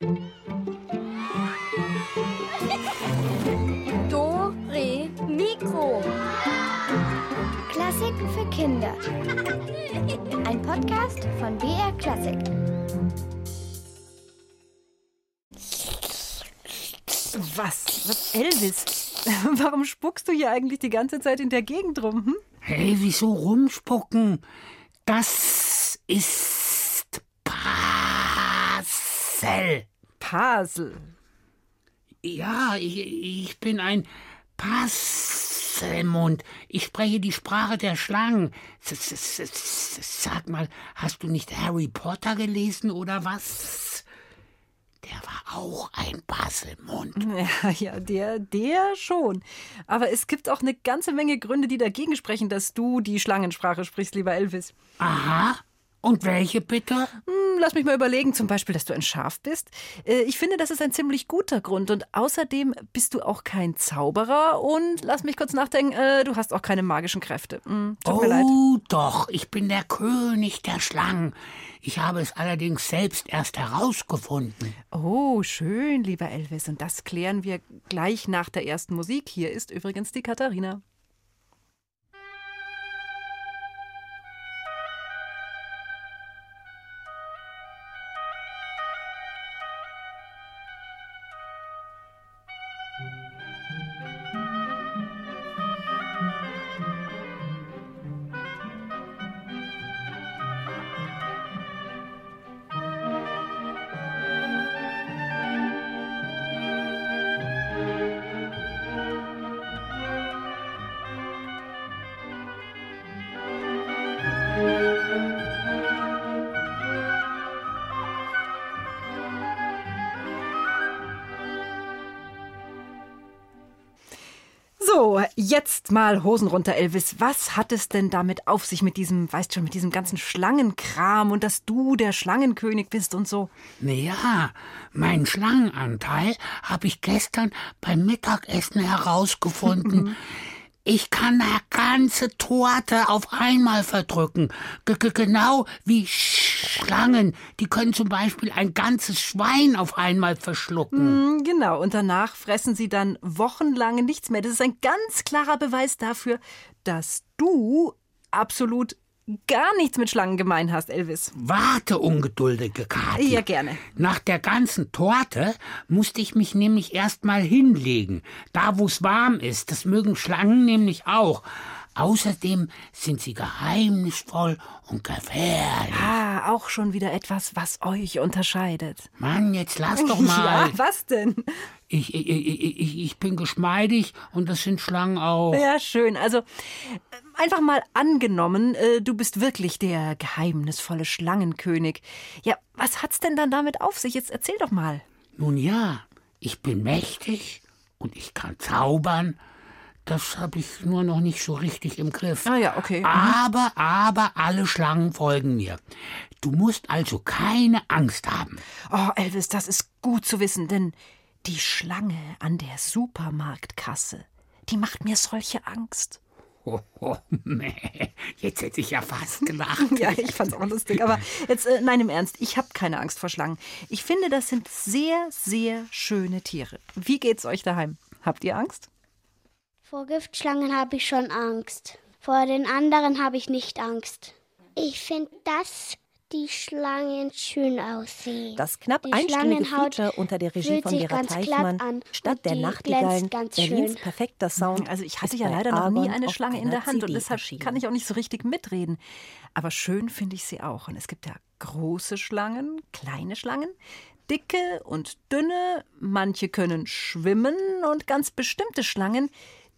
Do, Re, Mikro. Klassiken für Kinder. Ein Podcast von BR Klassik. Was? Was, Elvis? Warum spuckst du hier eigentlich die ganze Zeit in der Gegend rum? Hm? Hey, wieso rumspucken? Das ist Pasel. Pasel. Ja, ich, ich bin ein Passelmund. Ich spreche die Sprache der Schlangen. Sag mal, hast du nicht Harry Potter gelesen oder was? Der war auch ein Passelmund. Ja, ja, der, der schon. Aber es gibt auch eine ganze Menge Gründe, die dagegen sprechen, dass du die Schlangensprache sprichst, lieber Elvis. Aha. Und welche bitte? Hm, lass mich mal überlegen, zum Beispiel, dass du ein Schaf bist. Äh, Ich finde, das ist ein ziemlich guter Grund. Und außerdem bist du auch kein Zauberer. Und lass mich kurz nachdenken, äh, du hast auch keine magischen Kräfte. Hm, tut mir leid. Oh, doch, ich bin der König der Schlangen. Ich habe es allerdings selbst erst herausgefunden. Oh, schön, lieber Elvis. Und das klären wir gleich nach der ersten Musik. Hier ist übrigens die Katharina. Jetzt mal Hosen runter, Elvis. Was hat es denn damit auf sich mit diesem, weißt schon, mit diesem ganzen Schlangenkram und dass du der Schlangenkönig bist und so? Naja, meinen Schlangenanteil habe ich gestern beim Mittagessen herausgefunden. Ich kann eine ganze Torte auf einmal verdrücken. G -g genau wie Schlangen. Die können zum Beispiel ein ganzes Schwein auf einmal verschlucken. Hm, Genau, und danach fressen sie dann wochenlang nichts mehr. Das ist ein ganz klarer Beweis dafür, dass du absolut gar nichts mit Schlangen gemein hast, Elvis. Warte, ungeduldige Kathi. Ja, gerne. Nach der ganzen Torte musste ich mich nämlich erst mal hinlegen. Da, wo es warm ist. Das mögen Schlangen nämlich auch. Außerdem sind sie geheimnisvoll und gefährlich. Ah, auch schon wieder etwas, was euch unterscheidet. Mann, jetzt lass doch mal. Ja, was denn? Ich, ich, ich, ich, ich bin geschmeidig und das sind Schlangen auch. Ja, schön. Also einfach mal angenommen, äh, du bist wirklich der geheimnisvolle Schlangenkönig. Ja, was hat's denn dann damit auf sich? Jetzt erzähl doch mal. Nun ja, ich bin mächtig und ich kann zaubern. Das habe ich nur noch nicht so richtig im Griff. Ah ja, okay. Aber, aber alle Schlangen folgen mir. Du musst also keine Angst haben. Oh, Elvis, das ist gut zu wissen, denn die Schlange an der Supermarktkasse, die macht mir solche Angst. Oh, oh, meh. Jetzt hätte ich ja fast gelacht. Ja, ich fand's auch lustig. Aber jetzt, äh, nein, im Ernst, ich habe keine Angst vor Schlangen. Ich finde, das sind sehr, sehr schöne Tiere. Wie geht's euch daheim? Habt ihr Angst? Vor Giftschlangen habe ich schon Angst. Vor den anderen habe ich nicht Angst. Ich finde, dass die Schlangen schön aussehen. Das knapp Die einstündige Feature unter der Regie von Vera Teichmann, und der Nachtigallen, Berlins schön. perfekter Sound. Also ich hatte ja leider noch nie eine Schlange in der Hand und CD deshalb erschienen. kann ich auch nicht so richtig mitreden. Aber schön finde ich sie auch. Und es gibt ja große Schlangen, kleine Schlangen, dicke und dünne. Manche können schwimmen und ganz bestimmte Schlangen,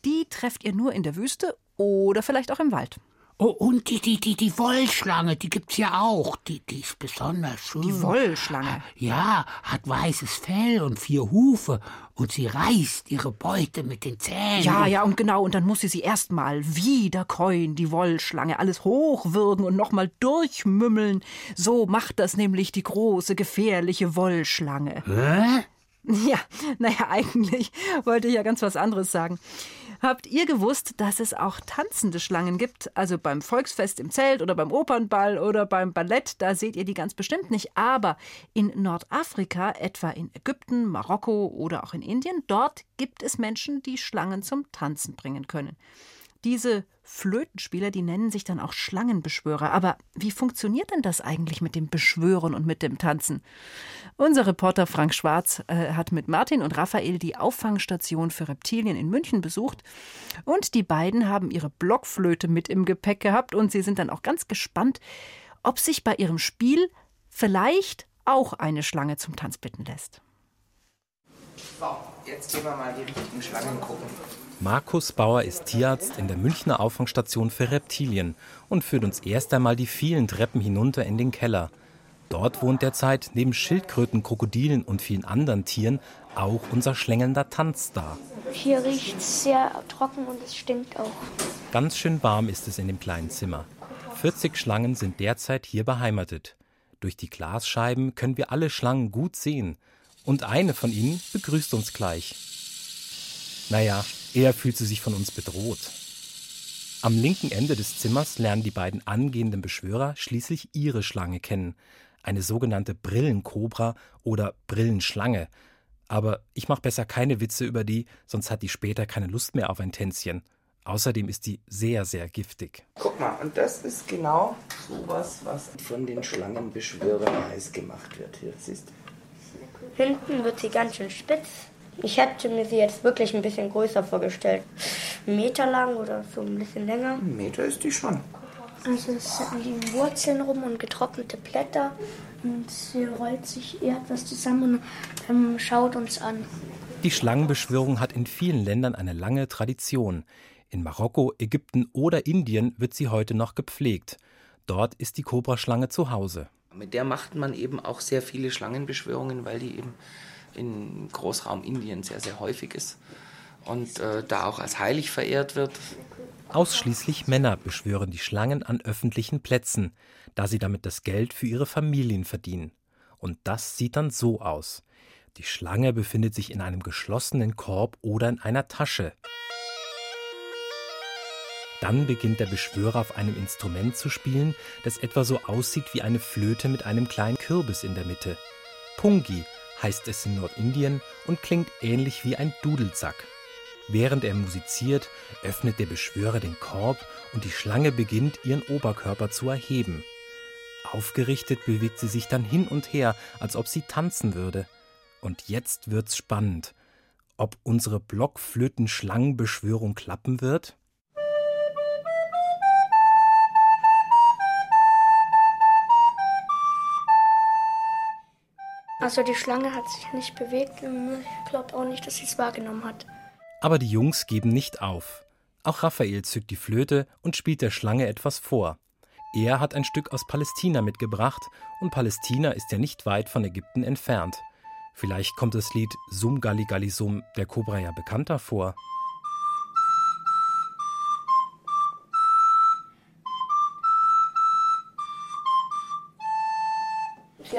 die trefft ihr nur in der Wüste oder vielleicht auch im Wald. Oh, und die, die, die, die Wollschlange, die gibt's ja auch. Die, die ist besonders schön. Die Wollschlange. Ja, hat weißes Fell und vier Hufe und sie reißt ihre Beute mit den Zähnen. Ja, ja, und genau, und dann muss sie sie erstmal wieder käuen, die Wollschlange, alles hochwürgen und nochmal durchmümmeln. So macht das nämlich die große, gefährliche Wollschlange. Hä? Ja, naja, eigentlich wollte ich ja ganz was anderes sagen. Habt ihr gewusst, dass es auch tanzende Schlangen gibt? Also beim Volksfest im Zelt oder beim Opernball oder beim Ballett, da seht ihr die ganz bestimmt nicht. Aber in Nordafrika, etwa in Ägypten, Marokko oder auch in Indien, dort gibt es Menschen, die Schlangen zum Tanzen bringen können. Diese Flötenspieler, die nennen sich dann auch Schlangenbeschwörer. Aber wie funktioniert denn das eigentlich mit dem Beschwören und mit dem Tanzen? Unser Reporter Frank Schwarz äh, hat mit Martin und Raphael die Auffangstation für Reptilien in München besucht. Und die beiden haben ihre Blockflöte mit im Gepäck gehabt. Und sie sind dann auch ganz gespannt, ob sich bei ihrem Spiel vielleicht auch eine Schlange zum Tanz bitten lässt. So, jetzt gehen wir mal die richtigen Schlangen gucken. Markus Bauer ist Tierarzt in der Münchner Auffangstation für Reptilien und führt uns erst einmal die vielen Treppen hinunter in den Keller. Dort wohnt derzeit neben Schildkröten, Krokodilen und vielen anderen Tieren auch unser schlängelnder Tanzstar. Hier riecht es sehr trocken und es stinkt auch. Ganz schön warm ist es in dem kleinen Zimmer. 40 Schlangen sind derzeit hier beheimatet. Durch die Glasscheiben können wir alle Schlangen gut sehen. Und eine von ihnen begrüßt uns gleich. Naja, eher fühlt sie sich von uns bedroht. Am linken Ende des Zimmers lernen die beiden angehenden Beschwörer schließlich ihre Schlange kennen, eine sogenannte Brillenkobra oder Brillenschlange. Aber ich mache besser keine Witze über die, sonst hat die später keine Lust mehr auf ein Tänzchen. Außerdem ist die sehr, sehr giftig. Guck mal, und das ist genau sowas, was von den Schlangenbeschwörern heiß gemacht wird. Hier, siehst du? Hinten wird sie ganz schön spitz. Ich hätte mir sie jetzt wirklich ein bisschen größer vorgestellt. Einen Meter lang oder so ein bisschen länger. Ein Meter ist die schon. Also es liegen Wurzeln rum und getrocknete Blätter und sie rollt sich eher etwas zusammen und ähm, schaut uns an. Die Schlangenbeschwörung hat in vielen Ländern eine lange Tradition. In Marokko, Ägypten oder Indien wird sie heute noch gepflegt. Dort ist die Kobraschlange zu Hause. Mit der macht man eben auch sehr viele Schlangenbeschwörungen, weil die eben in Großraum Indien sehr, sehr häufig ist und äh, da auch als heilig verehrt wird. Ausschließlich Männer beschwören die Schlangen an öffentlichen Plätzen, da sie damit das Geld für ihre Familien verdienen. Und das sieht dann so aus. Die Schlange befindet sich in einem geschlossenen Korb oder in einer Tasche. Dann beginnt der Beschwörer auf einem Instrument zu spielen, das etwa so aussieht wie eine Flöte mit einem kleinen Kürbis in der Mitte. Pungi heißt es in Nordindien und klingt ähnlich wie ein Dudelsack. Während er musiziert, öffnet der Beschwörer den Korb und die Schlange beginnt, ihren Oberkörper zu erheben. Aufgerichtet bewegt sie sich dann hin und her, als ob sie tanzen würde. Und jetzt wird's spannend. Ob unsere Blockflöten-Schlangenbeschwörung klappen wird? Also die Schlange hat sich nicht bewegt ich glaube auch nicht, dass sie es wahrgenommen hat. Aber die Jungs geben nicht auf. Auch Raphael zückt die Flöte und spielt der Schlange etwas vor. Er hat ein Stück aus Palästina mitgebracht und Palästina ist ja nicht weit von Ägypten entfernt. Vielleicht kommt das Lied Sum Gali Gali Sum der Kobra ja bekannter vor.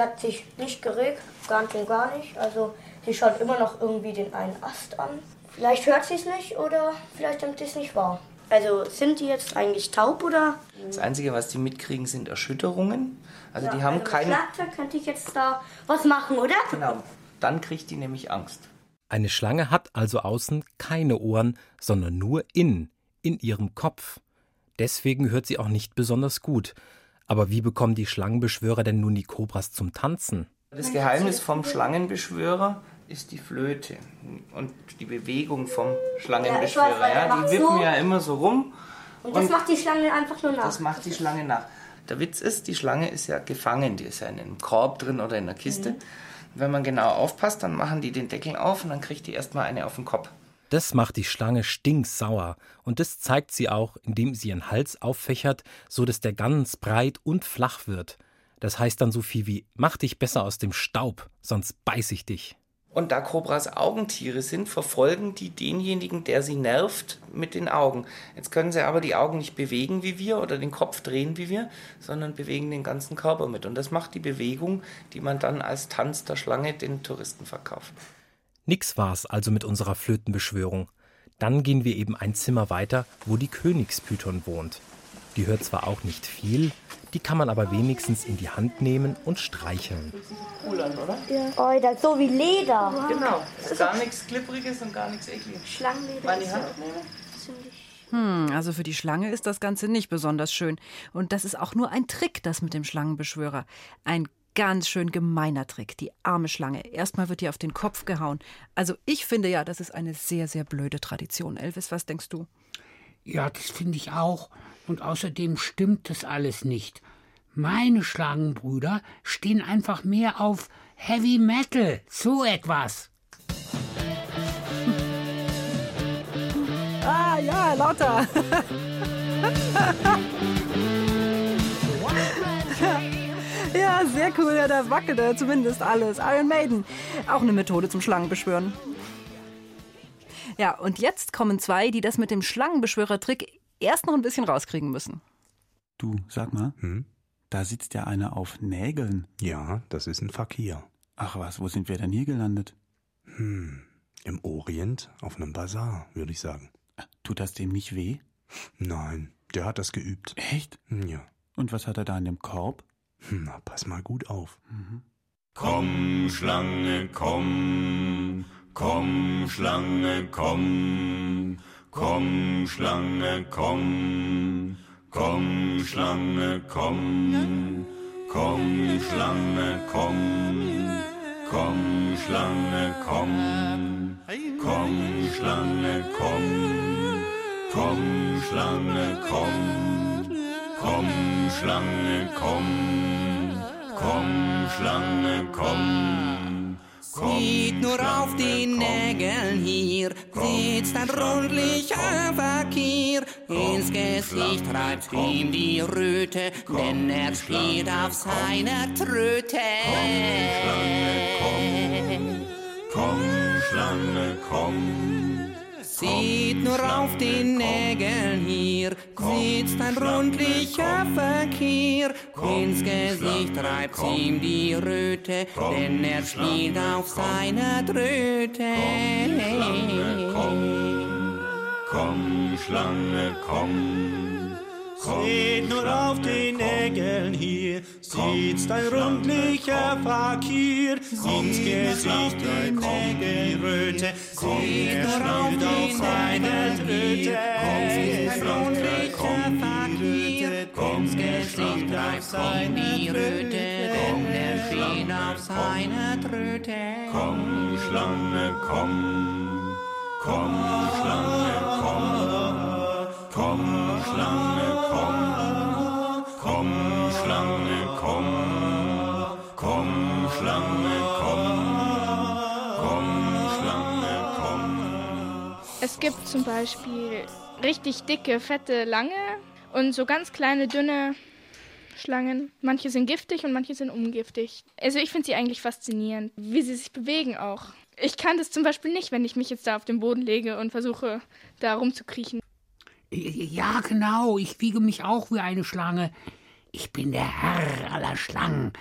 Sie hat sich nicht geregt, ganz und gar nicht. Also sie schaut immer noch irgendwie den einen Ast an. Vielleicht hört sie es nicht oder vielleicht nimmt sie es nicht wahr. Also sind die jetzt eigentlich taub oder? Das Einzige, was die mitkriegen, sind Erschütterungen. Also die haben also keine. Klar, könnte ich jetzt da was machen, oder? Genau. Dann kriegt die nämlich Angst. Eine Schlange hat also außen keine Ohren, sondern nur innen, in ihrem Kopf. Deswegen hört sie auch nicht besonders gut. Aber wie bekommen die Schlangenbeschwörer denn nun die Kobras zum Tanzen? Das Geheimnis vom Schlangenbeschwörer ist die Flöte und die Bewegung vom Schlangenbeschwörer. Ja, Ja, die wippen so. ja immer so rum. Und das Und macht die Schlange einfach nur nach. Das macht die Schlange nach. Der Witz ist, die Schlange ist ja gefangen, die ist ja in einem Korb drin oder in einer Kiste. Wenn man genau aufpasst, dann machen die den Deckel auf und dann kriegt die erstmal eine auf den Kopf. Das macht die Schlange stinksauer und das zeigt sie auch, indem sie ihren Hals auffächert, so dass der ganz breit und flach wird. Das heißt dann so viel wie mach dich besser aus dem Staub, sonst beiß ich dich. Und da Kobras Augentiere sind, verfolgen die denjenigen, der sie nervt, mit den Augen. Jetzt können sie aber die Augen nicht bewegen wie wir oder den Kopf drehen wie wir, sondern bewegen den ganzen Körper mit. Und das macht die Bewegung, die man dann als Tanz der Schlange den Touristen verkauft. Nix war's also mit unserer Flötenbeschwörung. Dann gehen wir eben ein Zimmer weiter, wo die Königspython wohnt. Die hört zwar auch nicht viel, die kann man aber wenigstens in die Hand nehmen und streicheln. Cool an, oder? Oh, das ist so wie Leder. Genau. Ist gar nichts Klippriges und gar nichts Ekliges. Schlangenleder. Mal in die ist Hand ja nehmen? ziemlich. Hm, also für die Schlange ist das Ganze nicht besonders schön. Und das ist auch nur ein Trick, das mit dem Schlangenbeschwörer. Ein ganz schön gemeiner Trick. Die arme Schlange. Erstmal wird ihr auf den Kopf gehauen. Also ich finde ja, das ist eine sehr, sehr blöde Tradition. Elvis, was denkst du? Ja, das finde ich auch. Und außerdem stimmt das alles nicht. Meine Schlangenbrüder stehen einfach mehr auf Heavy Metal, so etwas. Ah ja, lauter. ja, sehr cool. Ja, da wackelt er zumindest alles. Iron Maiden. Auch eine Methode zum Schlangenbeschwören. Ja, und jetzt kommen zwei, die das mit dem Schlangenbeschwörer-Trick erst noch ein bisschen rauskriegen müssen. Du, sag mal, Hm? da sitzt ja einer auf Nägeln. Ja, das ist ein Fakir. Ach was, wo sind wir denn hier gelandet? Hm. Im Orient auf einem Bazar, würde ich sagen. Tut das dem nicht weh? Nein, der hat das geübt. Echt? Hm, Ja. Und was hat er da in dem Korb? Hm, Na, pass mal gut auf. Komm, Schlange, komm, komm, Schlange, komm, komm, Schlange, komm, komm, Schlange, komm, komm, Schlange, komm, komm, Schlange, komm, komm, Schlange, komm, komm, Schlange, komm, komm, Schlange, komm. Komm, Schlange, komm. Sieht nur auf den Nägeln hier, sitzt ein rundlicher Fakir. Ins Gesicht treibt ihm die Röte, denn er spielt auf seiner Tröte. Komm, Schlange, komm. Sieht nur auf den Nägeln hier, sitzt ein rundlicher Fakir. Ins Gesicht treibt ihm die Röte, denn er spielt auf seiner Tröte. Komm, Schlange, komm. Seht nur auf den Nägeln hier, sitzt ein rundlicher Fakir. Ins Gesicht die Nägelröte, seht nur auf den seiner Tröte. Ein rundlicher Fakir, ins Gesicht ihm die Röte, denn er spielt auf seiner Tröte. Komm, Schlange, komm. Komm, Schlange. Komm, Es gibt zum Beispiel richtig dicke, fette, lange und so ganz kleine, dünne Schlangen. Manche sind giftig und manche sind ungiftig. Also ich finde sie eigentlich faszinierend, wie sie sich bewegen auch. Ich kann das zum Beispiel nicht, wenn ich mich jetzt da auf den Boden lege und versuche, da rumzukriechen. Ja, genau, ich wiege mich auch wie eine Schlange. Ich bin der Herr aller Schlangen.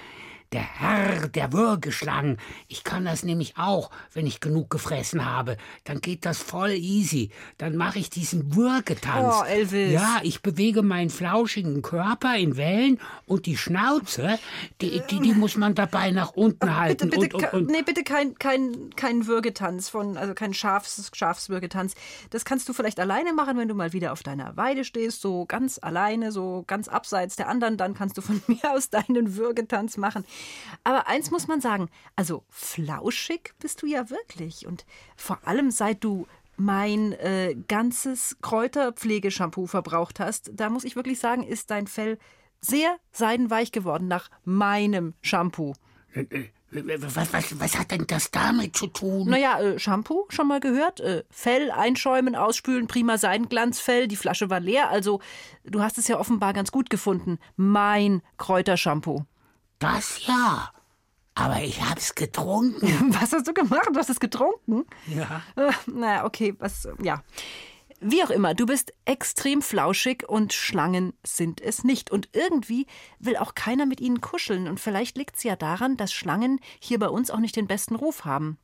Der Herr der Würgeschlangen. Ich kann das nämlich auch, wenn ich genug gefressen habe. Dann geht das voll easy. Dann mache ich diesen Würgetanz. Oh, Elvis. Ja, ich bewege meinen flauschigen Körper in Wellen und die Schnauze, die, die, die muss man dabei nach unten halten. Bitte, bitte, und, und, und, nee, bitte kein, kein, kein Würgetanz von, also kein Schafs, Schafswürgetanz. Das kannst du vielleicht alleine machen, wenn du mal wieder auf deiner Weide stehst, so ganz alleine, so ganz abseits der anderen. Dann kannst du von mir aus deinen Würgetanz machen. Aber eins muss man sagen, also flauschig bist du ja wirklich. Und vor allem seit du mein äh, ganzes Kräuterpflegeshampoo verbraucht hast, da muss ich wirklich sagen, ist dein Fell sehr seidenweich geworden nach meinem Shampoo. was, was, was hat denn das damit zu tun? Naja, äh, Shampoo, schon mal gehört? Äh, Fell einschäumen, ausspülen, prima Seidenglanzfell, die Flasche war leer. Also, du hast es ja offenbar ganz gut gefunden. Mein Kräutershampoo. Das ja. Aber ich hab's getrunken. Was hast du gemacht? Du hast es getrunken? Ja. Äh, naja, okay, was, ja. Wie auch immer, du bist extrem flauschig und Schlangen sind es nicht. Und irgendwie will auch keiner mit ihnen kuscheln. Und vielleicht liegt es ja daran, dass Schlangen hier bei uns auch nicht den besten Ruf haben.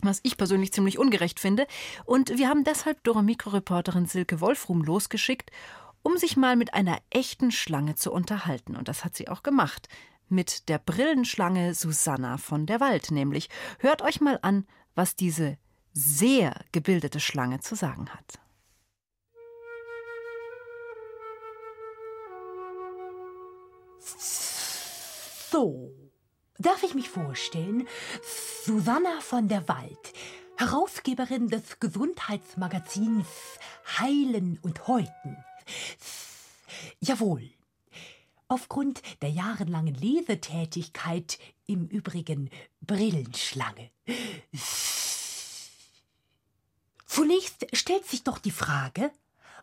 was ich persönlich ziemlich ungerecht finde. Und wir haben deshalb Dora-Mikro-Reporterin Silke Wolfrum losgeschickt, um sich mal mit einer echten Schlange zu unterhalten. Und das hat sie auch gemacht. Mit der Brillenschlange Susanna von der Wald nämlich. Hört euch mal an, was diese sehr gebildete Schlange zu sagen hat. So, darf ich mich vorstellen? Susanna von der Wald, Herausgeberin des Gesundheitsmagazins Heilen und Häuten. Jawohl. Aufgrund der jahrelangen Lesetätigkeit im Übrigen Brillenschlange. Zunächst stellt sich doch die Frage,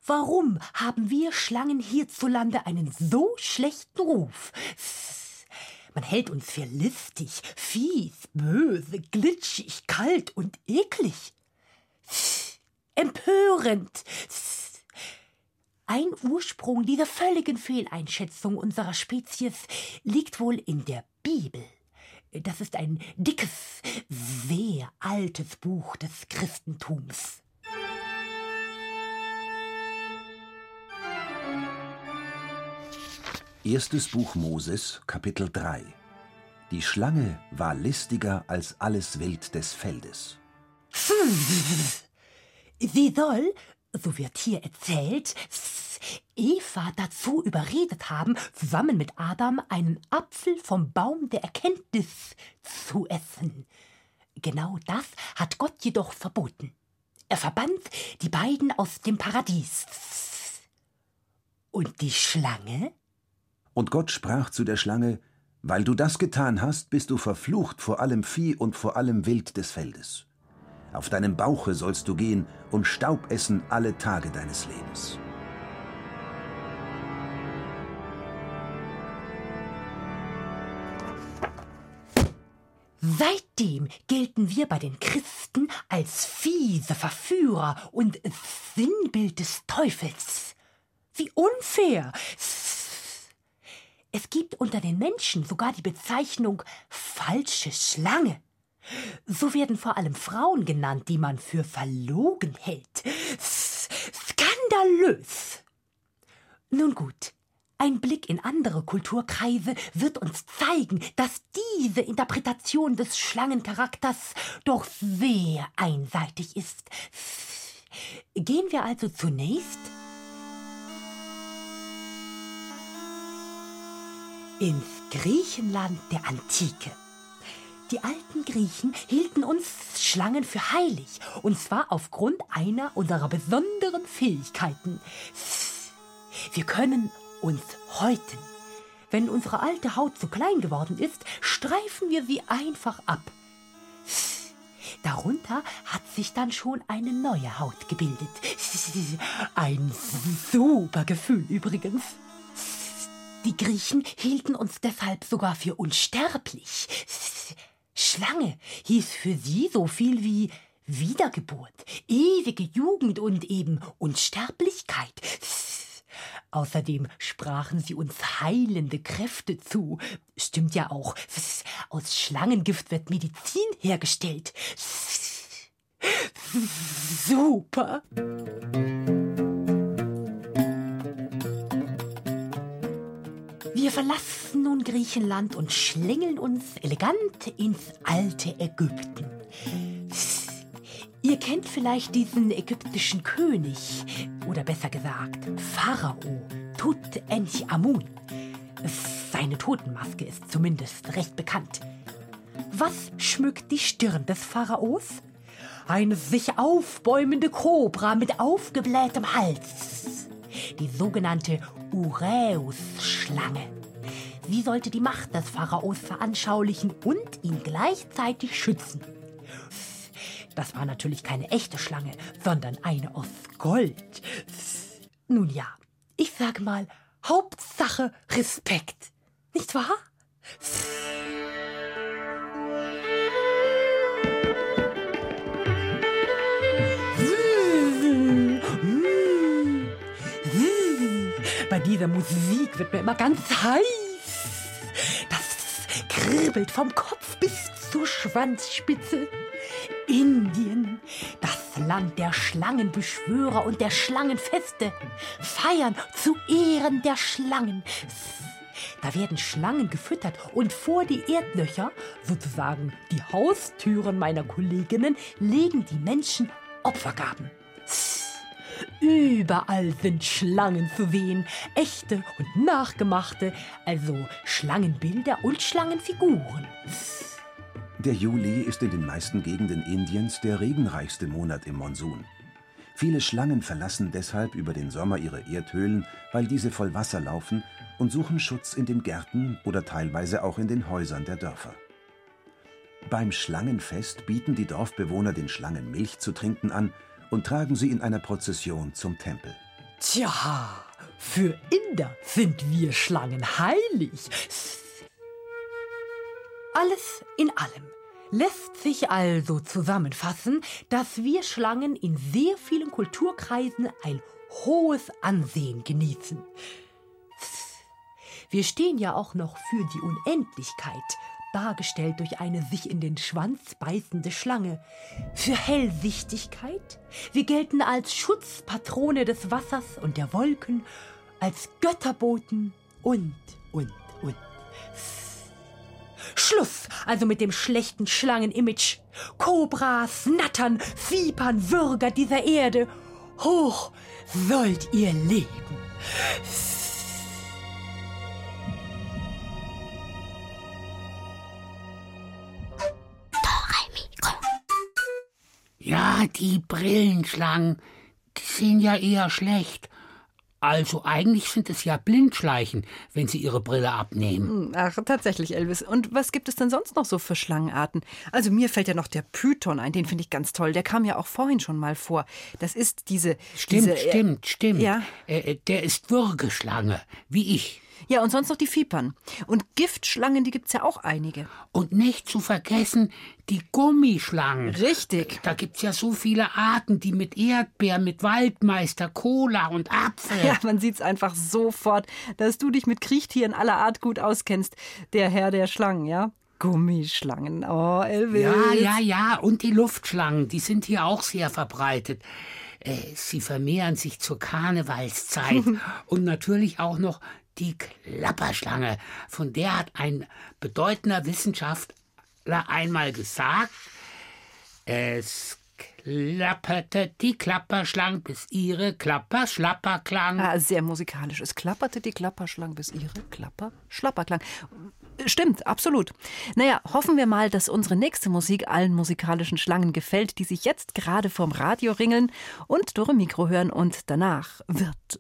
warum haben wir Schlangen hierzulande einen so schlechten Ruf? Man hält uns für listig, fies, böse, glitschig, kalt und eklig. Empörend. Ein Ursprung dieser völligen Fehleinschätzung unserer Spezies liegt wohl in der Bibel. Das ist ein dickes, sehr altes Buch des Christentums. Erstes Buch Moses, Kapitel 3 Die Schlange war listiger als alles Wild des Feldes. Sie soll, so wird hier erzählt, Eva dazu überredet haben, zusammen mit Adam einen Apfel vom Baum der Erkenntnis zu essen. Genau das hat Gott jedoch verboten. Er verbannt die beiden aus dem Paradies. Und die Schlange? Und Gott sprach zu der Schlange, Weil du das getan hast, bist du verflucht vor allem Vieh und vor allem Wild des Feldes. Auf deinem Bauche sollst du gehen und Staub essen alle Tage deines Lebens. Seitdem gelten wir bei den Christen als fiese Verführer und Sinnbild des Teufels. Wie unfair! Es gibt unter den Menschen sogar die Bezeichnung falsche Schlange. So werden vor allem Frauen genannt, die man für verlogen hält. Skandalös! Nun gut, ein Blick in andere Kulturkreise wird uns zeigen, dass diese Interpretation des Schlangencharakters doch sehr einseitig ist. Gehen wir also zunächst ins Griechenland der Antike. Die alten Griechen hielten uns Schlangen für heilig, und zwar aufgrund einer unserer besonderen Fähigkeiten. Wir können uns häuten. Wenn unsere alte Haut zu klein geworden ist, streifen wir sie einfach ab. Darunter hat sich dann schon eine neue Haut gebildet. Ein super Gefühl übrigens. Die Griechen hielten uns deshalb sogar für unsterblich. Schlange hieß für sie so viel wie Wiedergeburt, ewige Jugend und eben Unsterblichkeit. Außerdem sprachen sie uns heilende Kräfte zu. Stimmt ja auch. Aus Schlangengift wird Medizin hergestellt. Super. Wir verlassen nun Griechenland und schlängeln uns elegant ins alte Ägypten. Ihr kennt vielleicht diesen ägyptischen König, oder besser gesagt Pharao, Tutanchamun. Seine Totenmaske ist zumindest recht bekannt. Was schmückt die Stirn des Pharaos? Eine sich aufbäumende Kobra mit aufgeblähtem Hals. Die sogenannte Uräus-Schlange. Sie sollte die Macht des Pharaos veranschaulichen und ihn gleichzeitig schützen. Das war natürlich keine echte Schlange, sondern eine aus Gold. Nun ja, ich sage mal, Hauptsache Respekt. Nicht wahr? Dieser Musik wird mir immer ganz heiß. Das kribbelt vom Kopf bis zur Schwanzspitze. Indien, das Land der Schlangenbeschwörer und der Schlangenfeste. Feiern zu Ehren der Schlangen. Da werden Schlangen gefüttert und vor die Erdlöcher, sozusagen die Haustüren meiner Kolleginnen, legen die Menschen Opfergaben. Überall sind Schlangen zu sehen, echte und nachgemachte, also Schlangenbilder und Schlangenfiguren. Der Juli ist in den meisten Gegenden Indiens der regenreichste Monat im Monsun. Viele Schlangen verlassen deshalb über den Sommer ihre Erdhöhlen, weil diese voll Wasser laufen, und suchen Schutz in den Gärten oder teilweise auch in den Häusern der Dörfer. Beim Schlangenfest bieten die Dorfbewohner den Schlangen Milch zu trinken an und tragen sie in einer Prozession zum Tempel. Tja, für Inder sind wir Schlangen heilig. Alles in allem lässt sich also zusammenfassen, dass wir Schlangen in sehr vielen Kulturkreisen ein hohes Ansehen genießen. Wir stehen ja auch noch für die Unendlichkeit, dargestellt durch eine sich in den Schwanz beißende Schlange, für Hellsichtigkeit. Wir gelten als Schutzpatrone des Wassers und der Wolken, als Götterboten und, und, und. Schluss also mit dem schlechten Schlangenimage. Kobras, Nattern, Vipern, Würger dieser Erde. Hoch sollt ihr leben. Ja, die Brillenschlangen, die sehen ja eher schlecht. Also eigentlich sind es ja Blindschleichen, wenn sie ihre Brille abnehmen. Hm, Ach, tatsächlich, Elvis. Und was gibt es denn sonst noch so für Schlangenarten? Also mir fällt ja noch der Python ein, den finde ich ganz toll. Der kam ja auch vorhin schon mal vor. Das ist diese... Stimmt, diese, stimmt, stimmt. Ja. Äh, der ist Würgeschlange, wie ich. Ja, und sonst noch die Vipern. Und Giftschlangen, die gibt's ja auch einige. Und nicht zu vergessen die Gummischlangen. Richtig. Da gibt's ja so viele Arten, die mit Erdbeer, mit Waldmeister, Cola und Apfel. Ja, man sieht's einfach sofort, dass du dich mit Kriechtieren aller Art gut auskennst. Der Herr der Schlangen, ja? Gummischlangen. Oh, Elvis. Ja, ja, ja. Und die Luftschlangen, die sind hier auch sehr verbreitet. Äh, Sie vermehren sich zur Karnevalszeit. und natürlich auch noch die Klapperschlange. Von der hat ein bedeutender Wissenschaftler einmal gesagt, es klapperte die Klapperschlange, bis ihre Klapper schlapper klang. Ah, sehr musikalisch. Es klapperte die Klapperschlange, bis ihre Klapper schlapper klang. Stimmt, absolut. Naja, hoffen wir mal, dass unsere nächste Musik allen musikalischen Schlangen gefällt, die sich jetzt gerade vorm Radio ringeln und Dore Mikro hören und danach wird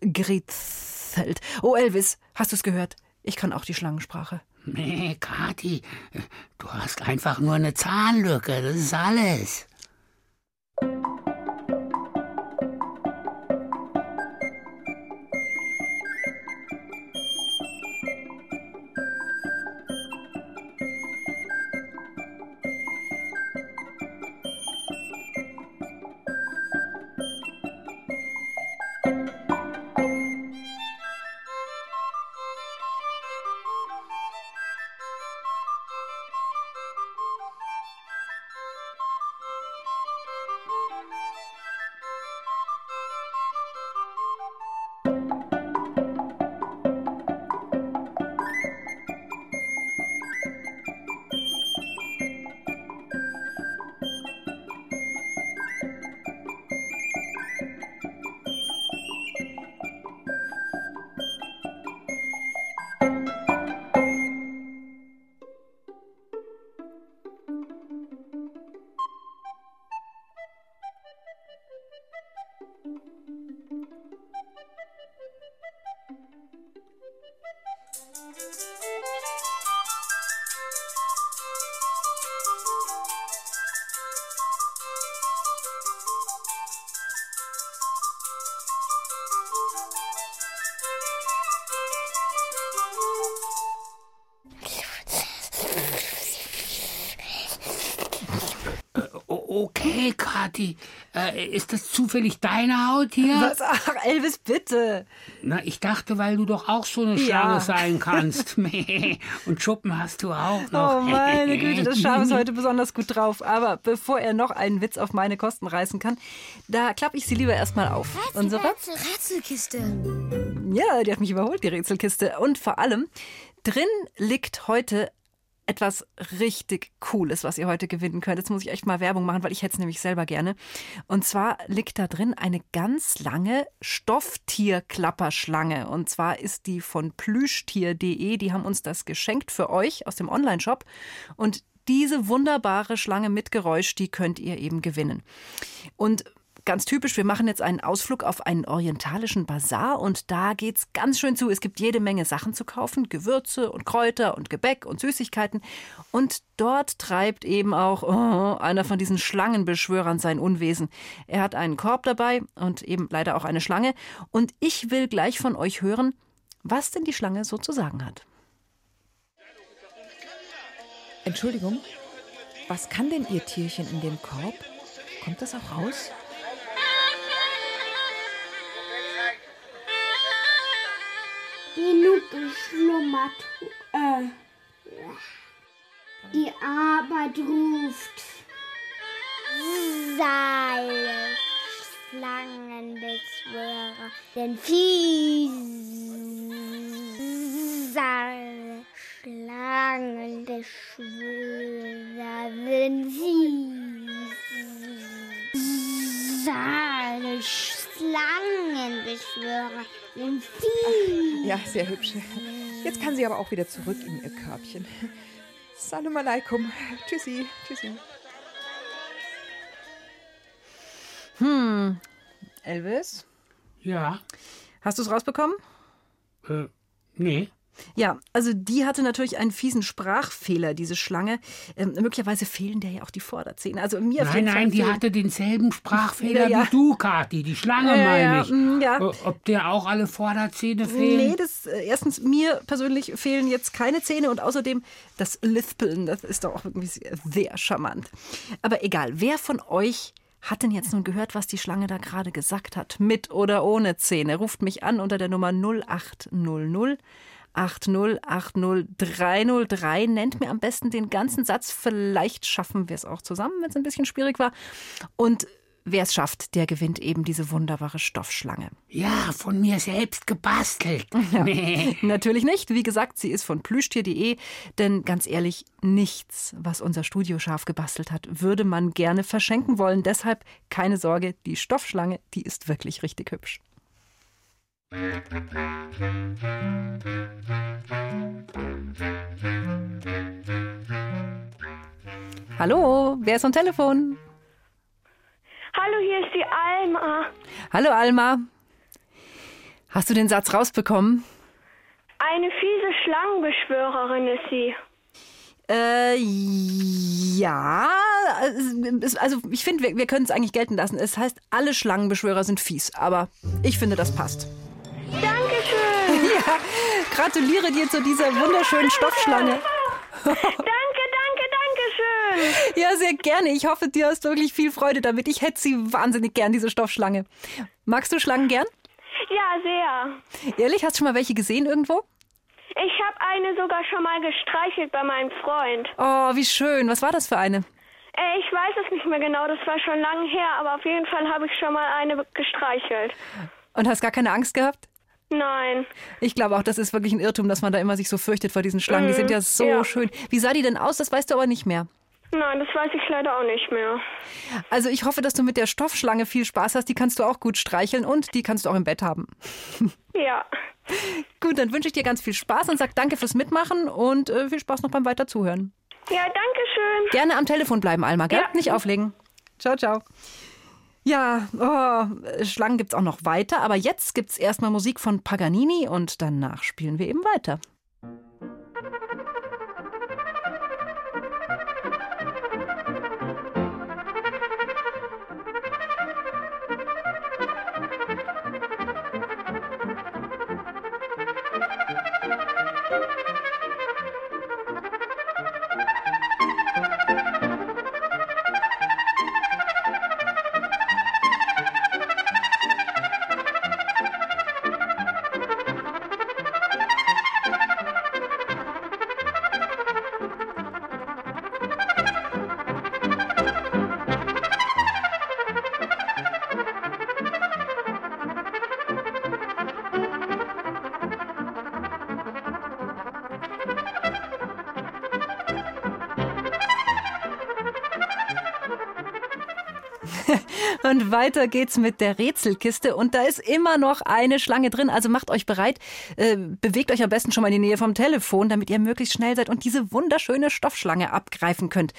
gerätselt. Oh, Elvis, hast du's gehört? Ich kann auch die Schlangensprache. Nee, Kathi, du hast einfach nur eine Zahnlücke, das ist alles. Kathi. Äh, ist das zufällig deine Haut hier? Was? Ach, Elvis, bitte. Na, ich dachte, weil du doch auch so eine Ja. Schlange sein kannst. Und Schuppen hast du auch noch. Oh meine Güte, das Schaf ist heute besonders gut drauf. Aber bevor er noch einen Witz auf meine Kosten reißen kann, da klappe ich sie lieber erstmal auf. Unsere Rätselkiste. Ja, die hat mich überholt, die Rätselkiste. Und vor allem, drin liegt heute etwas richtig Cooles, was ihr heute gewinnen könnt. Jetzt muss ich echt mal Werbung machen, weil ich hätte es nämlich selber gerne. Und zwar liegt da drin eine ganz lange Stofftierklapperschlange. Und zwar ist die von plüschtier.de. Die haben uns das geschenkt für euch aus dem Onlineshop. Und diese wunderbare Schlange mit Geräusch, die könnt ihr eben gewinnen. Und Ganz typisch, wir machen jetzt einen Ausflug auf einen orientalischen Bazar und da geht's ganz schön zu. Es gibt jede Menge Sachen zu kaufen, Gewürze und Kräuter und Gebäck und Süßigkeiten. Und dort treibt eben auch oh, einer von diesen Schlangenbeschwörern sein Unwesen. Er hat einen Korb dabei und eben leider auch eine Schlange. Und ich will gleich von euch hören, was denn die Schlange so zu sagen hat. Entschuldigung, was kann denn Ihr Tierchen in dem Korb? Kommt das auch raus? Die Lupe schlummert. Äh, die Arbeit ruft. Seile, Schlangenbeschwörer, den Fiesal, Schlangenbeschwörer, den Fiesal, Schlangenbeschwörer, den Fiesal. Ja, sehr hübsch. Jetzt kann sie aber auch wieder zurück in ihr Körbchen. Salam alaikum. Tschüssi, tschüssi. Hm, Elvis? Ja. Hast du es rausbekommen? Äh, nee. Ja, also die hatte natürlich einen fiesen Sprachfehler, diese Schlange. Ähm, möglicherweise fehlen der ja auch die Vorderzähne. Also mir Nein, jeden Fall nein, die hatte denselben Sprachfehler Ja, ja. wie du, Kathi. Die Schlange, Ja, meine ja, ich. mm, ja. O- Ob der auch alle Vorderzähne fehlen? Nee, das, äh, erstens, mir persönlich fehlen jetzt keine Zähne und außerdem das Lispeln, das ist doch auch irgendwie sehr, sehr charmant. Aber egal, wer von euch hat denn jetzt nun gehört, was die Schlange da gerade gesagt hat? Mit oder ohne Zähne? Ruft mich an unter der Nummer 0800 8080303. Nennt mir am besten den ganzen Satz. Vielleicht schaffen wir es auch zusammen, wenn es ein bisschen schwierig war. Und wer es schafft, der gewinnt eben diese wunderbare Stoffschlange. Ja, von mir selbst gebastelt. Ja, Nee. Natürlich nicht. Wie gesagt, sie ist von plüschtier.de. Denn ganz ehrlich, nichts, was unser Studioschaf gebastelt hat, würde man gerne verschenken wollen. Deshalb keine Sorge, die Stoffschlange, die ist wirklich richtig hübsch. Hallo, wer ist am Telefon? Hallo, hier ist die Alma. Hallo Alma. Hast du den Satz rausbekommen? Eine fiese Schlangenbeschwörerin ist sie. Äh, ja. Also, ich finde, wir, wir können es eigentlich gelten lassen. Es heißt, alle Schlangenbeschwörer sind fies, aber ich finde, das passt. Gratuliere dir zu dieser wunderschönen Stoffschlange. danke, danke, danke schön. Ja, sehr gerne. Ich hoffe, dir hast wirklich viel Freude damit. Ich hätte sie wahnsinnig gern, diese Stoffschlange. Magst du Schlangen gern? Ja, sehr. Ehrlich, hast du schon mal welche gesehen irgendwo? Ich habe eine sogar schon mal gestreichelt bei meinem Freund. Oh, wie schön. Was war das für eine? Äh, ich weiß es nicht mehr genau, das war schon lange her, aber auf jeden Fall habe ich schon mal eine gestreichelt. Und hast gar keine Angst gehabt? Nein. Ich glaube auch, das ist wirklich ein Irrtum, dass man da immer sich so fürchtet vor diesen Schlangen. Die Mhm, sind ja so ja. schön. Wie sah die denn aus? Das weißt du aber nicht mehr. Nein, das weiß ich leider auch nicht mehr. Also ich hoffe, dass du mit der Stoffschlange viel Spaß hast. Die kannst du auch gut streicheln und die kannst du auch im Bett haben. Ja. Gut, dann wünsche ich dir ganz viel Spaß und sag danke fürs Mitmachen und äh, viel Spaß noch beim Weiterzuhören. Ja, danke schön. Gerne am Telefon bleiben, Alma, gell? Nicht auflegen. Ciao, ciao. Ja, oh, Schlangen gibt's auch noch weiter, aber jetzt gibt's erstmal Musik von Paganini und danach spielen wir eben weiter. Und weiter geht's mit der Rätselkiste und da ist immer noch eine Schlange drin. Also macht euch bereit, äh, bewegt euch am besten schon mal in die Nähe vom Telefon, damit ihr möglichst schnell seid und diese wunderschöne Stoffschlange abgreifen könnt.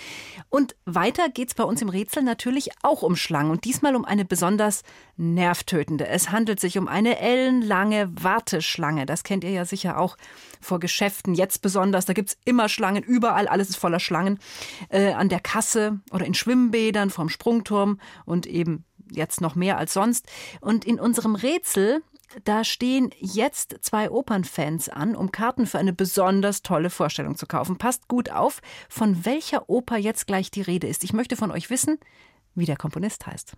Und weiter geht's bei uns im Rätsel natürlich auch um Schlangen und diesmal um eine besonders nervtötende. Es handelt sich um eine ellenlange Warteschlange. Das kennt ihr ja sicher auch vor Geschäften, jetzt besonders. Da gibt's immer Schlangen, überall, alles ist voller Schlangen. Äh, an der Kasse oder in Schwimmbädern, vorm Sprungturm und eben jetzt noch mehr als sonst. Und in unserem Rätsel da stehen jetzt zwei Opernfans an, um Karten für eine besonders tolle Vorstellung zu kaufen. Passt gut auf, von welcher Oper jetzt gleich die Rede ist. Ich möchte von euch wissen, wie der Komponist heißt.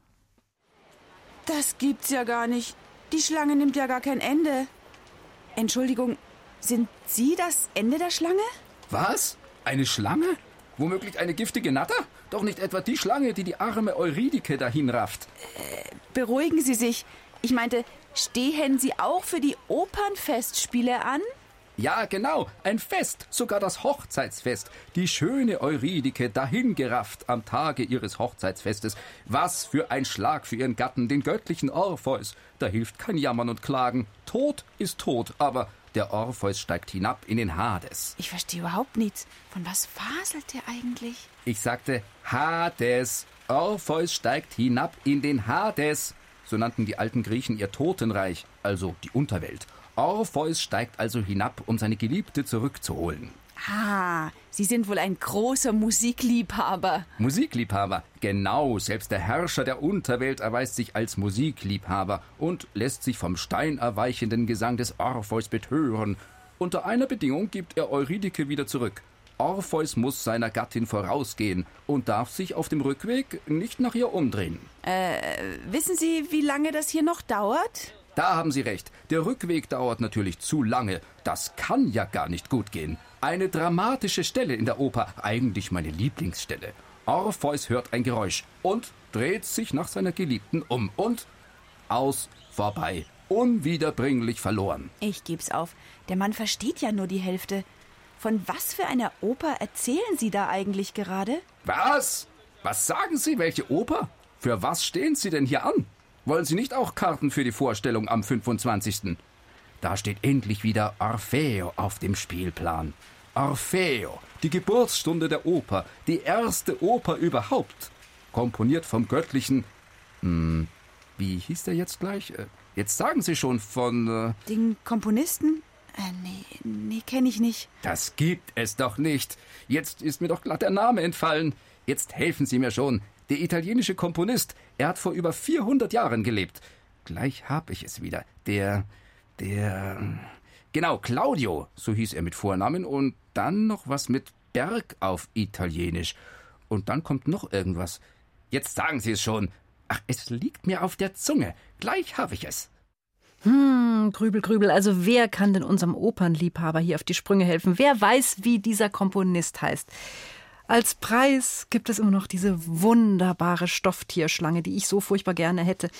Das gibt's ja gar nicht. Die Schlange nimmt ja gar kein Ende. Entschuldigung, sind Sie das Ende der Schlange? Was? Eine Schlange? Womöglich eine giftige Natter? Doch nicht etwa die Schlange, die die arme Eurydike dahin rafft. Beruhigen Sie sich. Ich meinte, stehen Sie auch für die Opernfestspiele an? Ja, genau, ein Fest, sogar das Hochzeitsfest. Die schöne Eurydike dahingerafft am Tage ihres Hochzeitsfestes. Was für ein Schlag für ihren Gatten, den göttlichen Orpheus. Da hilft kein Jammern und Klagen. Tod ist tot, aber der Orpheus steigt hinab in den Hades. Ich verstehe überhaupt nichts. Von was faselt er eigentlich? Ich sagte Hades. Orpheus steigt hinab in den Hades. So nannten die alten Griechen ihr Totenreich, also die Unterwelt. Orpheus steigt also hinab, um seine Geliebte zurückzuholen. Ah, Sie sind wohl ein großer Musikliebhaber. Musikliebhaber, genau, selbst der Herrscher der Unterwelt erweist sich als Musikliebhaber und lässt sich vom steinerweichenden Gesang des Orpheus betören. Unter einer Bedingung gibt er Eurydike wieder zurück. Orpheus muss seiner Gattin vorausgehen und darf sich auf dem Rückweg nicht nach ihr umdrehen. Äh, wissen Sie, wie lange das hier noch dauert? Da haben Sie recht. Der Rückweg dauert natürlich zu lange. Das kann ja gar nicht gut gehen. Eine dramatische Stelle in der Oper, eigentlich meine Lieblingsstelle. Orpheus hört ein Geräusch und dreht sich nach seiner Geliebten um und aus, vorbei, unwiederbringlich verloren. Ich geb's auf. Der Mann versteht ja nur die Hälfte. Von was für einer Oper erzählen Sie da eigentlich gerade? Was? Was sagen Sie, welche Oper? Für was stehen Sie denn hier an? Wollen Sie nicht auch Karten für die Vorstellung am 25.? Da steht endlich wieder Orfeo auf dem Spielplan. Orfeo, die Geburtsstunde der Oper, die erste Oper überhaupt. Komponiert vom göttlichen. Hm, wie hieß der jetzt gleich? Äh, Jetzt sagen Sie schon von. Äh, Den Komponisten? Äh, nee, nee, kenne ich nicht. das gibt es doch nicht. Jetzt ist mir doch glatt der Name entfallen. Jetzt helfen Sie mir schon. Der italienische Komponist, er hat vor über 400 Jahren gelebt. Gleich hab ich es wieder. Der, der, genau, Claudio, so hieß er mit Vornamen und dann noch was mit Berg auf Italienisch. Und dann kommt noch irgendwas. Jetzt sagen Sie es schon. Ach, es liegt mir auf der Zunge. Gleich hab ich es. Hm, Grübel, Grübel. Also wer kann denn unserem Opernliebhaber hier auf die Sprünge helfen? Wer weiß, wie dieser Komponist heißt? Als Preis gibt es immer noch diese wunderbare Stofftierschlange, die ich so furchtbar gerne hätte.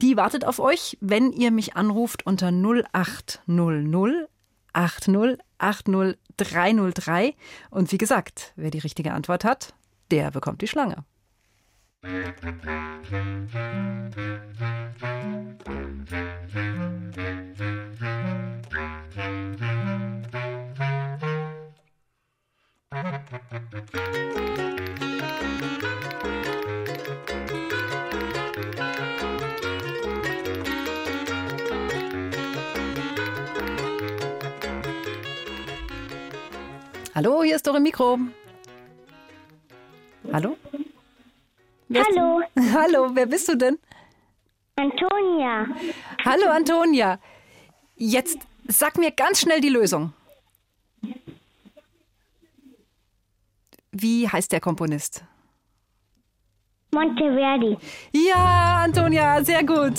Die wartet auf euch, wenn ihr mich anruft unter 0800 80 80 303. Und wie gesagt, wer die richtige Antwort hat, der bekommt die Schlange. Hallo, hier ist Dore Mikro. Hallo? Wer Hallo. Hallo, wer bist du denn? Antonia. Hallo, Antonia. Jetzt sag mir ganz schnell die Lösung. Wie heißt der Komponist? Monteverdi. Ja, Antonia, sehr gut.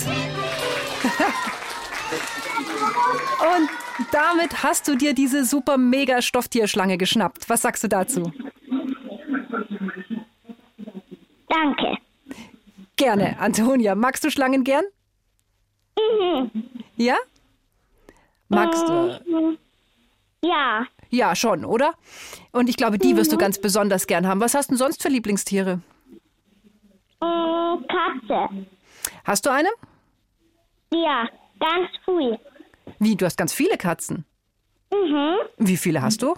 Und damit hast du dir diese super mega Stofftierschlange geschnappt. Was sagst du dazu? Danke. Gerne, Antonia. Magst du Schlangen gern? Ja? Magst du? Mhm. Ja. Ja, schon, oder? Und ich glaube, die wirst du ganz besonders gern haben. Was hast du sonst für Lieblingstiere? Ähm, Katze. Hast du eine? Ja, ganz früh. Wie, du hast ganz viele Katzen? Mhm. Wie viele hast du?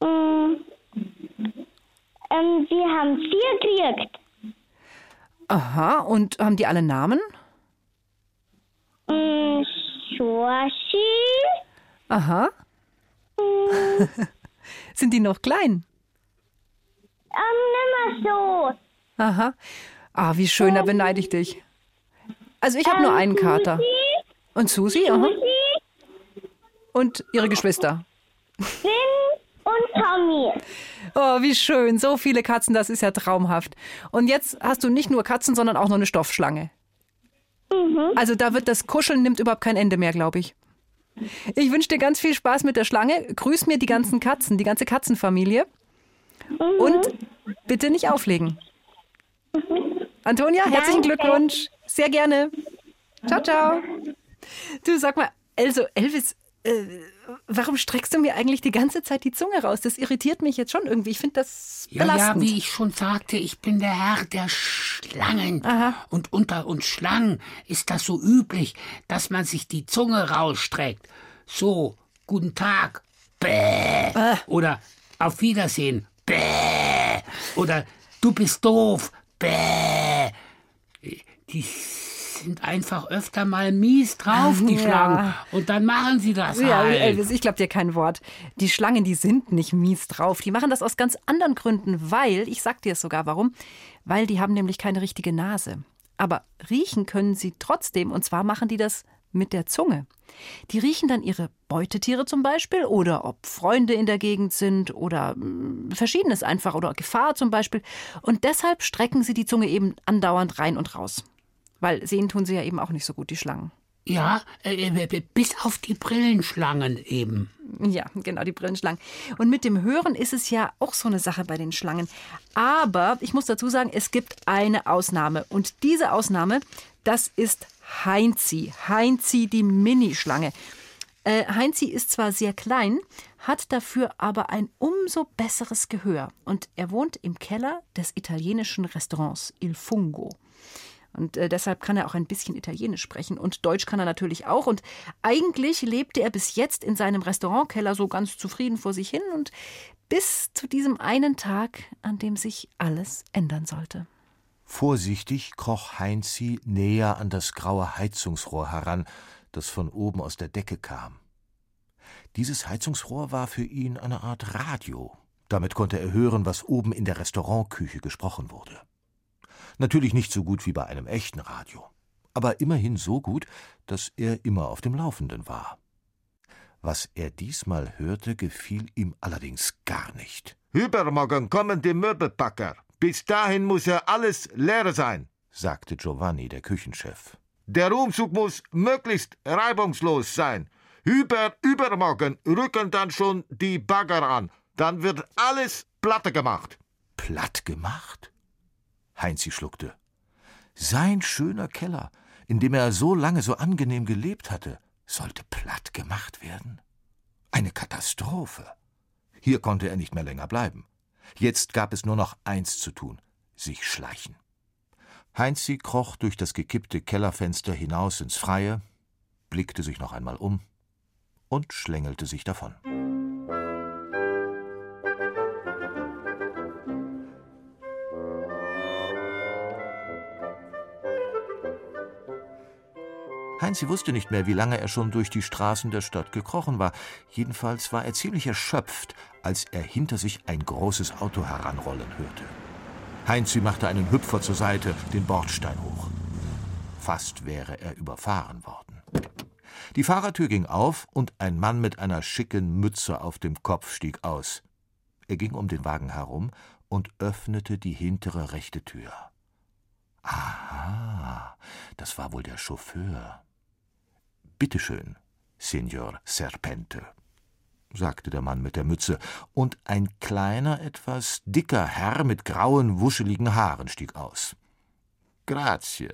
Mm, ähm, wir haben vier gekriegt. Aha, und haben die alle Namen? Mm, Schorschi. Aha. Mm, Sind die noch klein? ähm, nimmer so. Aha. Ah, wie schön, da beneide ich dich. Also ich habe nur Ähm, einen Kater. Susi, Und Susi? Aha. Susi, Und ihre Geschwister. Finn und Tommy. Oh, wie schön. So viele Katzen, das ist ja traumhaft. Und jetzt hast du nicht nur Katzen, sondern auch noch eine Stoffschlange. Mhm. Also da wird das Kuscheln nimmt überhaupt kein Ende mehr, glaube ich. Ich wünsche dir ganz viel Spaß mit der Schlange. Grüß mir die ganzen Katzen, die ganze Katzenfamilie. Mhm. Und bitte nicht auflegen. Antonia, herzlichen Danke. Glückwunsch. Sehr gerne. Ciao, ciao. Du sag mal, also Elvis, äh, warum streckst du mir eigentlich die ganze Zeit die Zunge raus? Das irritiert mich jetzt schon irgendwie. Ich finde das Ja, ja, belastend. wie ich schon sagte, ich bin der Herr der Schlangen. Und unter uns Schlangen ist das so üblich, dass man sich die Zunge rausstreckt. So, guten Tag. Bäh. Oder auf Wiedersehen. Bäh. Oder du bist doof. Bäh. Die sind einfach öfter mal mies drauf, die Ja. Schlangen. Und dann machen sie das Ja, halt. Elvis, ich glaube dir kein Wort. Die Schlangen, die sind nicht mies drauf. Die machen das aus ganz anderen Gründen, weil, ich sag dir es sogar warum, weil die haben nämlich keine richtige Nase. Aber riechen können sie trotzdem, und zwar machen die das mit der Zunge. Die riechen dann ihre Beutetiere zum Beispiel oder ob Freunde in der Gegend sind oder mm, verschiedenes einfach oder Gefahr zum Beispiel. Und deshalb strecken sie die Zunge eben andauernd rein und raus. Weil sehen tun sie ja eben auch nicht so gut, die Schlangen. Ja, äh, äh, bis auf die Brillenschlangen eben. Ja, genau, die Brillenschlangen. Und mit dem Hören ist es ja auch so eine Sache bei den Schlangen. Aber ich muss dazu sagen, es gibt eine Ausnahme. Und diese Ausnahme, das ist Heinzi. Heinzi, die Minischlange. Äh, Heinzi ist zwar sehr klein, hat dafür aber ein umso besseres Gehör. Und er wohnt im Keller des italienischen Restaurants Il Fungo. Und äh, deshalb kann er auch ein bisschen Italienisch sprechen. Und Deutsch kann er natürlich auch. Und eigentlich lebte er bis jetzt in seinem Restaurantkeller so ganz zufrieden vor sich hin. Und bis zu diesem einen Tag, an dem sich alles ändern sollte. Vorsichtig kroch Heinzi näher an das graue Heizungsrohr heran, das von oben aus der Decke kam. Dieses Heizungsrohr war für ihn eine Art Radio. Damit konnte er hören, was oben in der Restaurantküche gesprochen wurde. Natürlich nicht so gut wie bei einem echten Radio, aber immerhin so gut, dass er immer auf dem Laufenden war. Was er diesmal hörte, gefiel ihm allerdings gar nicht. Übermorgen kommen die Möbelpacker. Bis dahin muss ja alles leer sein, sagte Giovanni, der Küchenchef. Der Umzug muss möglichst reibungslos sein. Über übermorgen rücken dann schon die Bagger an. Dann wird alles platte gemacht. Platt gemacht? Heinzi schluckte. Sein schöner Keller, in dem er so lange so angenehm gelebt hatte, sollte platt gemacht werden? Eine Katastrophe. Hier konnte er nicht mehr länger bleiben. Jetzt gab es nur noch eins zu tun: sich schleichen. Heinzi kroch durch das gekippte Kellerfenster hinaus ins Freie, blickte sich noch einmal um und schlängelte sich davon. Heinzi wusste nicht mehr, wie lange er schon durch die Straßen der Stadt gekrochen war. Jedenfalls war er ziemlich erschöpft, als er hinter sich ein großes Auto heranrollen hörte. Heinzi machte einen Hüpfer zur Seite, den Bordstein hoch. Fast wäre er überfahren worden. Die Fahrertür ging auf und ein Mann mit einer schicken Mütze auf dem Kopf stieg aus. Er ging um den Wagen herum und öffnete die hintere rechte Tür. Aha, das war wohl der Chauffeur. Bitte schön, Signor Serpente, sagte der Mann mit der Mütze, und ein kleiner, etwas dicker Herr mit grauen, wuscheligen Haaren stieg aus. Grazie,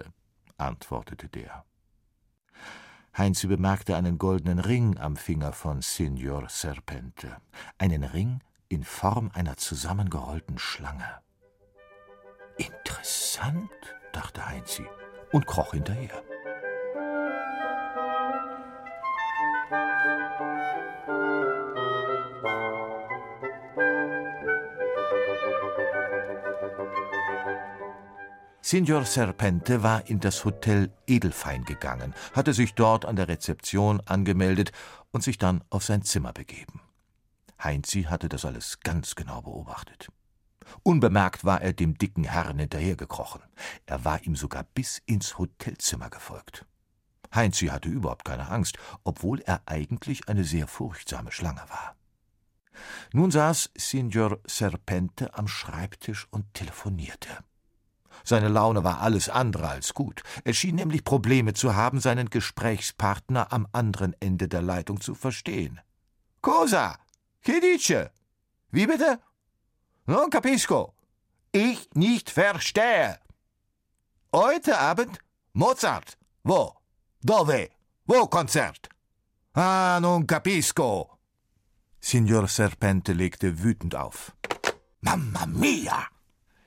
antwortete der. Heinzi bemerkte einen goldenen Ring am Finger von Signor Serpente, einen Ring in Form einer zusammengerollten Schlange. Interessant, dachte Heinzi und kroch hinterher. Signor Serpente war in das Hotel Edelfein gegangen, hatte sich dort an der Rezeption angemeldet und sich dann auf sein Zimmer begeben. Heinzi hatte das alles ganz genau beobachtet. Unbemerkt war er dem dicken Herrn hinterhergekrochen. Er war ihm sogar bis ins Hotelzimmer gefolgt. Heinzi hatte überhaupt keine Angst, obwohl er eigentlich eine sehr furchtsame Schlange war. Nun saß Signor Serpente am Schreibtisch und telefonierte. Seine Laune war alles andere als gut. Er schien nämlich Probleme zu haben, seinen Gesprächspartner am anderen Ende der Leitung zu verstehen. Cosa? Che dice? Wie bitte? Non capisco. Ich nicht verstehe. Heute Abend? Mozart. Wo? Dove? Wo Konzert? Ah, non capisco. Signor Serpente legte wütend auf. Mamma mia!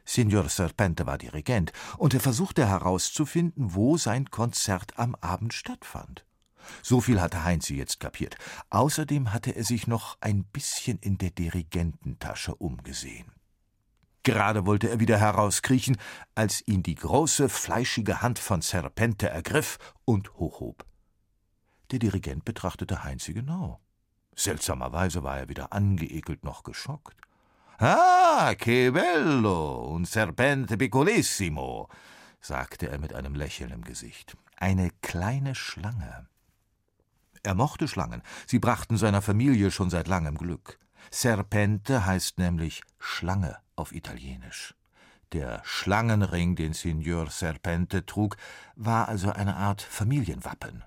Signor Serpente war Dirigent, und er versuchte herauszufinden, wo sein Konzert am Abend stattfand. So viel hatte Heinzi jetzt kapiert. Außerdem hatte er sich noch ein bisschen in der Dirigententasche umgesehen. Gerade wollte er wieder herauskriechen, als ihn die große, fleischige Hand von Serpente ergriff und hochhob. Der Dirigent betrachtete Heinzi genau. Seltsamerweise war er weder angeekelt noch geschockt. Ah, che bello, un serpente piccolissimo, sagte er mit einem Lächeln im Gesicht. Eine kleine Schlange. Er mochte Schlangen, sie brachten seiner Familie schon seit langem Glück. Serpente heißt nämlich Schlange auf Italienisch. Der Schlangenring, den Signor Serpente trug, war also eine Art Familienwappen.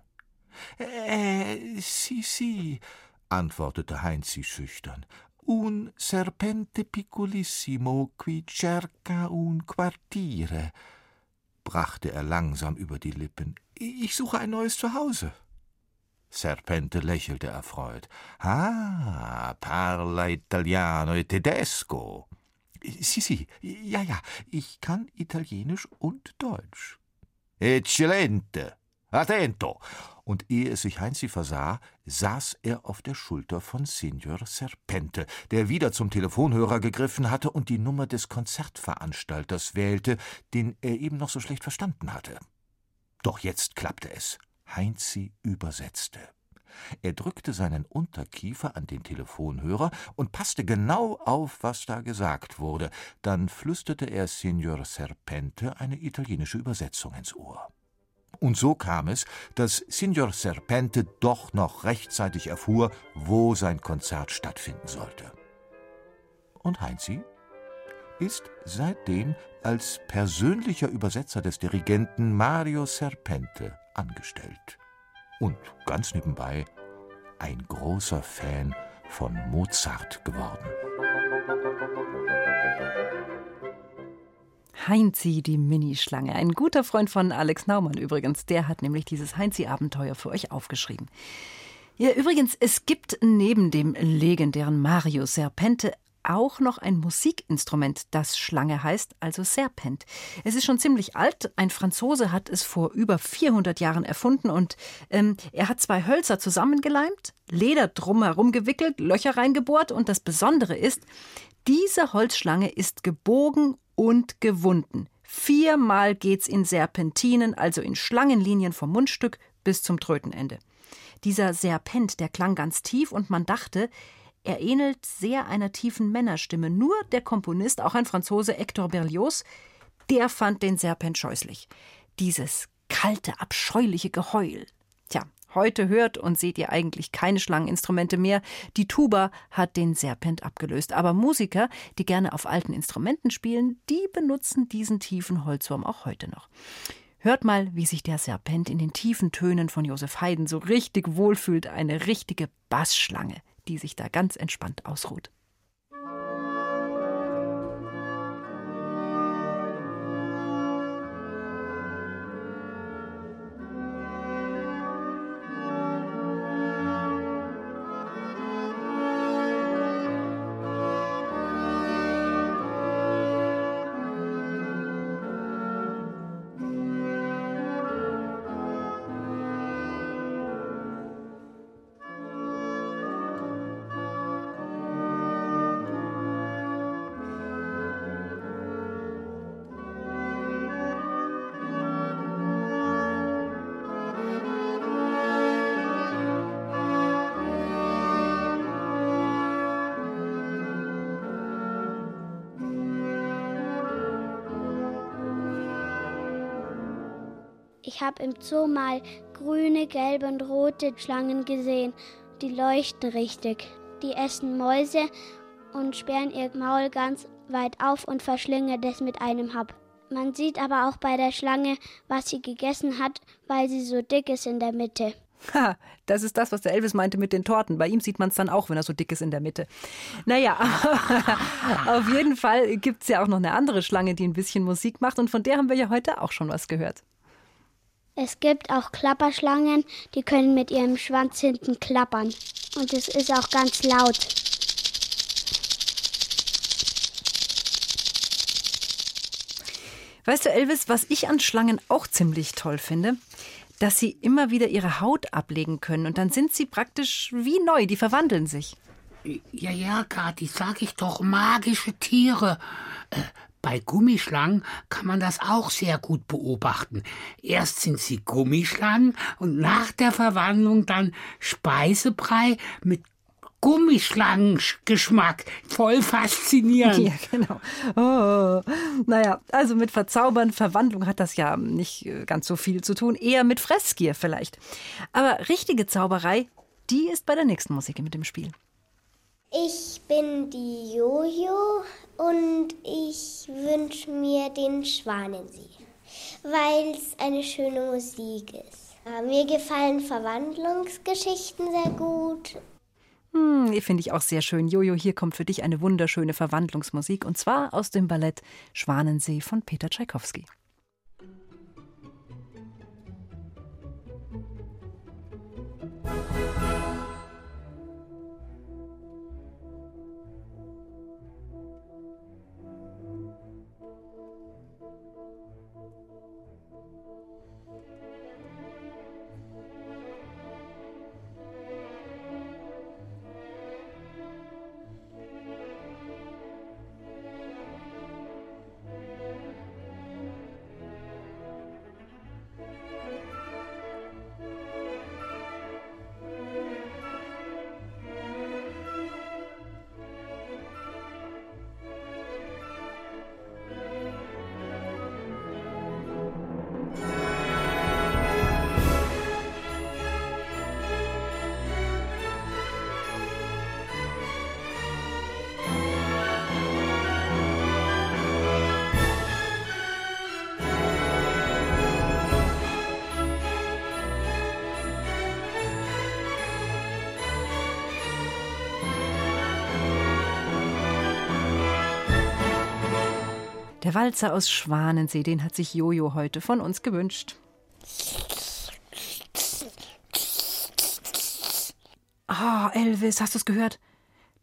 Äh, si, si, antwortete Heinzi schüchtern. Un serpente piccolissimo qui cerca un quartiere, brachte er langsam über die Lippen. Ich suche ein neues Zuhause. Serpente lächelte erfreut. Ah, parla italiano e tedesco. Si, si, ja, ja, ich kann Italienisch und Deutsch. Eccellente. Attento! Und ehe es sich Heinzi versah, saß er auf der Schulter von Signor Serpente, der wieder zum Telefonhörer gegriffen hatte und die Nummer des Konzertveranstalters wählte, den er eben noch so schlecht verstanden hatte. Doch jetzt klappte es. Heinzi übersetzte. Er drückte seinen Unterkiefer an den Telefonhörer und passte genau auf, was da gesagt wurde. Dann flüsterte er Signor Serpente eine italienische Übersetzung ins Ohr. Und so kam es, dass Signor Serpente doch noch rechtzeitig erfuhr, wo sein Konzert stattfinden sollte. Und Heinzi ist seitdem als persönlicher Übersetzer des Dirigenten Mario Serpente angestellt. Und ganz nebenbei ein großer Fan von Mozart geworden. Heinzi, die Minischlange. Ein guter Freund von Alex Naumann übrigens. Der hat nämlich dieses Heinzi-Abenteuer für euch aufgeschrieben. Ja, übrigens, es gibt neben dem legendären Mario Serpente auch noch ein Musikinstrument, das Schlange heißt, also Serpent. Es ist schon ziemlich alt. Ein Franzose hat es vor über 400 Jahren erfunden und ähm, er hat zwei Hölzer zusammengeleimt, Leder drumherum gewickelt, Löcher reingebohrt und das Besondere ist, diese Holzschlange ist gebogen und gewunden. Viermal geht's in Serpentinen, also in Schlangenlinien vom Mundstück bis zum Trötenende. Dieser Serpent, der klang ganz tief und man dachte, er ähnelt sehr einer tiefen Männerstimme. Nur der Komponist, auch ein Franzose Hector Berlioz, der fand den Serpent scheußlich. Dieses kalte, abscheuliche Geheul. Tja, heute hört und seht ihr eigentlich keine Schlangeninstrumente mehr. Die Tuba hat den Serpent abgelöst. Aber Musiker, die gerne auf alten Instrumenten spielen, die benutzen diesen tiefen Holzwurm auch heute noch. Hört mal, wie sich der Serpent in den tiefen Tönen von Josef Haydn so richtig wohlfühlt. Eine richtige Bassschlange die sich da ganz entspannt ausruht. Ich habe im Zoo mal grüne, gelbe und rote Schlangen gesehen. Die leuchten richtig. Die essen Mäuse und sperren ihr Maul ganz weit auf und verschlingen das mit einem Hab. Man sieht aber auch bei der Schlange, was sie gegessen hat, weil sie so dick ist in der Mitte. Ha, das ist das, was der Elvis meinte mit den Torten. Bei ihm sieht man es dann auch, wenn er so dick ist in der Mitte. Naja, auf jeden Fall gibt es ja auch noch eine andere Schlange, die ein bisschen Musik macht. Und von der haben wir ja heute auch schon was gehört. Es gibt auch Klapperschlangen, die können mit ihrem Schwanz hinten klappern. Und es ist auch ganz laut. Weißt du, Elvis, was ich an Schlangen auch ziemlich toll finde? Dass sie immer wieder ihre Haut ablegen können und dann sind sie praktisch wie neu, die verwandeln sich. Ja, ja, Kathi, sag ich doch, magische Tiere. Bei Gummischlangen kann man das auch sehr gut beobachten. Erst sind sie Gummischlangen und nach der Verwandlung dann Speisebrei mit Gummischlangengeschmack. Voll faszinierend. Ja, genau. Oh. Naja, also mit Verzaubern, Verwandlung hat das ja nicht äh, ganz so viel zu tun. Eher mit Fressgier vielleicht. Aber richtige Zauberei, die ist bei der nächsten Musik mit dem Spiel. Ich bin die Jojo und ich wünsche mir den Schwanensee, weil es eine schöne Musik ist. Mir gefallen Verwandlungsgeschichten sehr gut hm, finde ich auch sehr schön. Jojo, hier kommt für dich eine wunderschöne Verwandlungsmusik und zwar aus dem Ballett Schwanensee von Peter Tschaikowski. Der Walzer aus Schwanensee, den hat sich Jojo heute von uns gewünscht. Ah, oh, Elvis, hast du es gehört?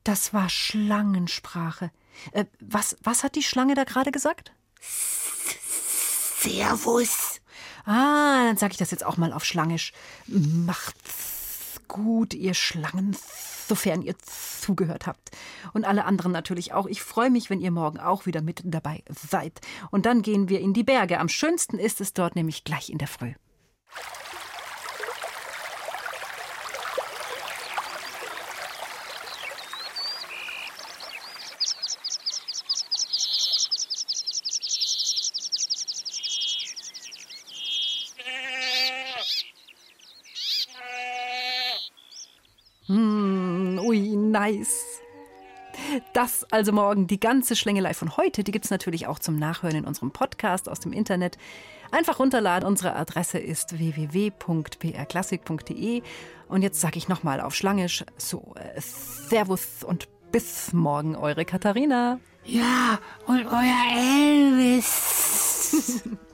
Das war Schlangensprache. Äh, was, was hat die Schlange da gerade gesagt? Servus. Ah, dann sage ich das jetzt auch mal auf Schlangisch. Macht's gut, ihr Schlangen sofern ihr zugehört habt. Und alle anderen natürlich auch. Ich freue mich, wenn ihr morgen auch wieder mit dabei seid. Und dann gehen wir in die Berge. Am schönsten ist es dort nämlich gleich in der Früh. Nice. Das also morgen die ganze Schlängelei von heute. Die gibt es natürlich auch zum Nachhören in unserem Podcast aus dem Internet. Einfach runterladen. Unsere Adresse ist www.brklassik.de. Und jetzt sage ich nochmal auf Schlangisch so äh, Servus und bis morgen, eure Katharina. Ja, und euer Elvis.